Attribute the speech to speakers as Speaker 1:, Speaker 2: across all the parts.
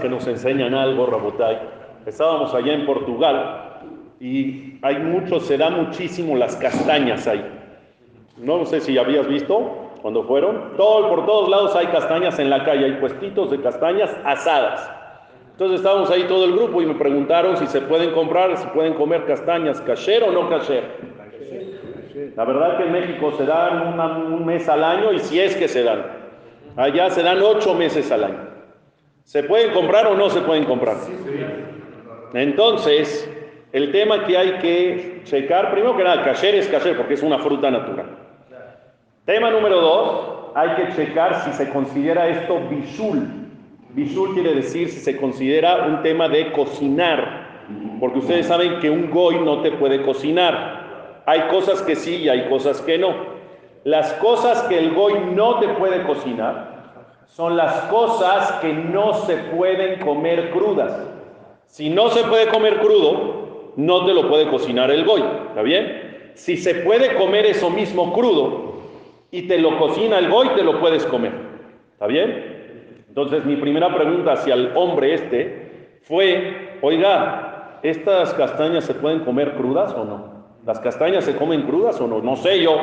Speaker 1: que nos enseñan algo, Rabotay. Estábamos allá en Portugal y hay mucho, se da muchísimo las castañas ahí. No sé si habías visto cuando fueron. Por todos lados hay castañas en la calle, hay puestitos de castañas asadas. Entonces estábamos ahí todo el grupo y me preguntaron si se pueden comprar, si pueden comer castañas, cacher o no cacher. La verdad que en México se dan un mes al año y si es que se dan. Allá se dan ocho meses al año. ¿Se pueden comprar o no se pueden comprar? Entonces, el tema que hay que checar, primero que nada, cacher es cacher porque es una fruta natural. Tema número dos, hay que checar si se considera esto bishul. Bishul quiere decir si se considera un tema de cocinar, porque ustedes saben que un goy no te puede cocinar. Hay cosas que sí y hay cosas que no. Las cosas que el goy no te puede cocinar son las cosas que no se pueden comer crudas. Si no se puede comer crudo, no te lo puede cocinar el goy, ¿está bien? Si se puede comer eso mismo crudo y te lo cocina el goy, te lo puedes comer, ¿está bien? Entonces mi primera pregunta hacia el hombre este fue, oiga, ¿estas castañas se pueden comer crudas o no? ¿Las castañas se comen crudas o no? No sé yo.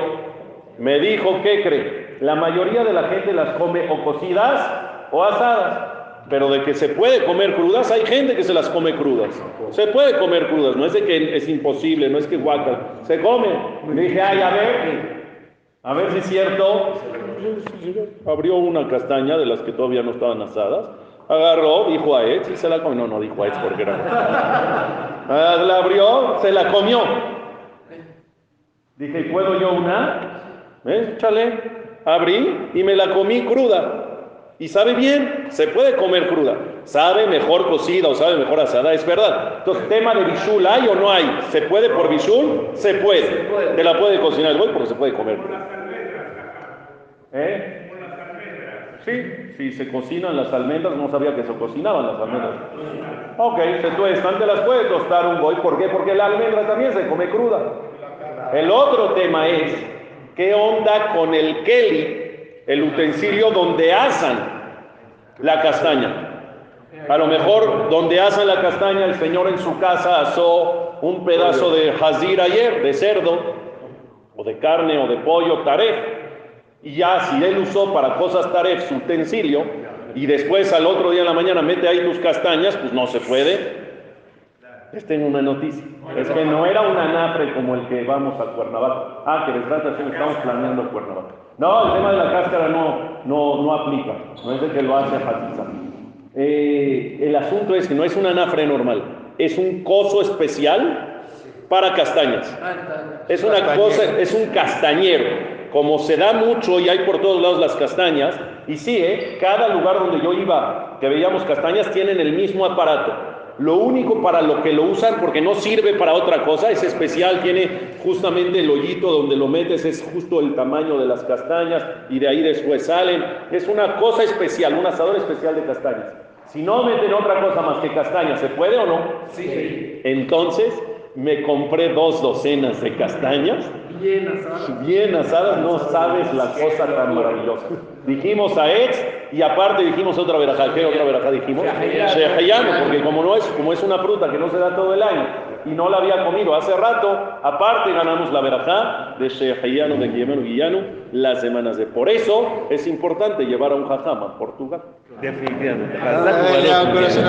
Speaker 1: Me dijo, ¿qué cree? La mayoría de la gente las come o cocidas o asadas. Pero de que se puede comer crudas, hay gente que se las come crudas. Se puede comer crudas, no es de que es imposible, no es que guaca. Se come. Le dije, ay, a ver, a ver si es cierto. Abrió una castaña de las que todavía no estaban asadas. Agarró, dijo a Ed y se la comió. No, no dijo a Ed porque era. Ah, la abrió, se la comió. Dije, ¿puedo yo una? ¿Eh? Échale. Abrí y me la comí cruda. Y sabe bien, se puede comer cruda. Sabe mejor cocida o sabe mejor asada, es verdad. Entonces, tema de bishul, ¿hay o no hay? ¿Se puede por bishul? Se puede. Te la puede cocinar el porque se puede comer. ¿Eh? Sí, si se cocinan las almendras, no sabía que se cocinaban las almendras. Ok, se tuestan, te las puede tostar un boy. ¿Por qué? Porque la almendra también se come cruda. El otro tema es, ¿qué onda con el keli, el utensilio donde asan la castaña? A lo mejor donde asan la castaña, el Señor en su casa asó un pedazo de jazir ayer, de cerdo, o de carne, o de pollo, taref. Y ya si él usó para cosas taref su utensilio, y después al otro día en la mañana mete ahí tus castañas, pues no se puede. Les tengo una noticia. Es que no era un anafre como el que vamos a Cuernavaca. Ah, que les trata estamos planeando Cuernavaca. No, el tema de la cáscara no, no, no aplica. No es de que lo hace Hatiza. Eh, el asunto es que no es un anafre normal. Es un coso especial para castañas. Es una cosa, es un castañero. Como se da mucho y hay por todos lados las castañas, y sí, ¿eh? cada lugar donde yo iba, que veíamos castañas, tienen el mismo aparato. Lo único para lo que lo usan, porque no sirve para otra cosa, es especial, tiene justamente el hoyito donde lo metes, es justo el tamaño de las castañas y de ahí después salen. Es una cosa especial, un asador especial de castañas. Si no meten otra cosa más que castañas, ¿se puede o no?
Speaker 2: Sí.
Speaker 1: Entonces me compré dos docenas de castañas.
Speaker 2: Bien asadas.
Speaker 1: Bien asadas, no sabes la cosa tan maravillosa. Dijimos a Ex y aparte dijimos otra verajá. ¿Qué otra verajá dijimos? Shehayano, porque como, no es, como es una fruta que no se da todo el año y no la había comido hace rato, aparte ganamos la verajá de Shehayano, de Guillermo Guillano, las semanas de. Por eso es importante llevar a un jajama a Portugal.
Speaker 3: Definitivamente.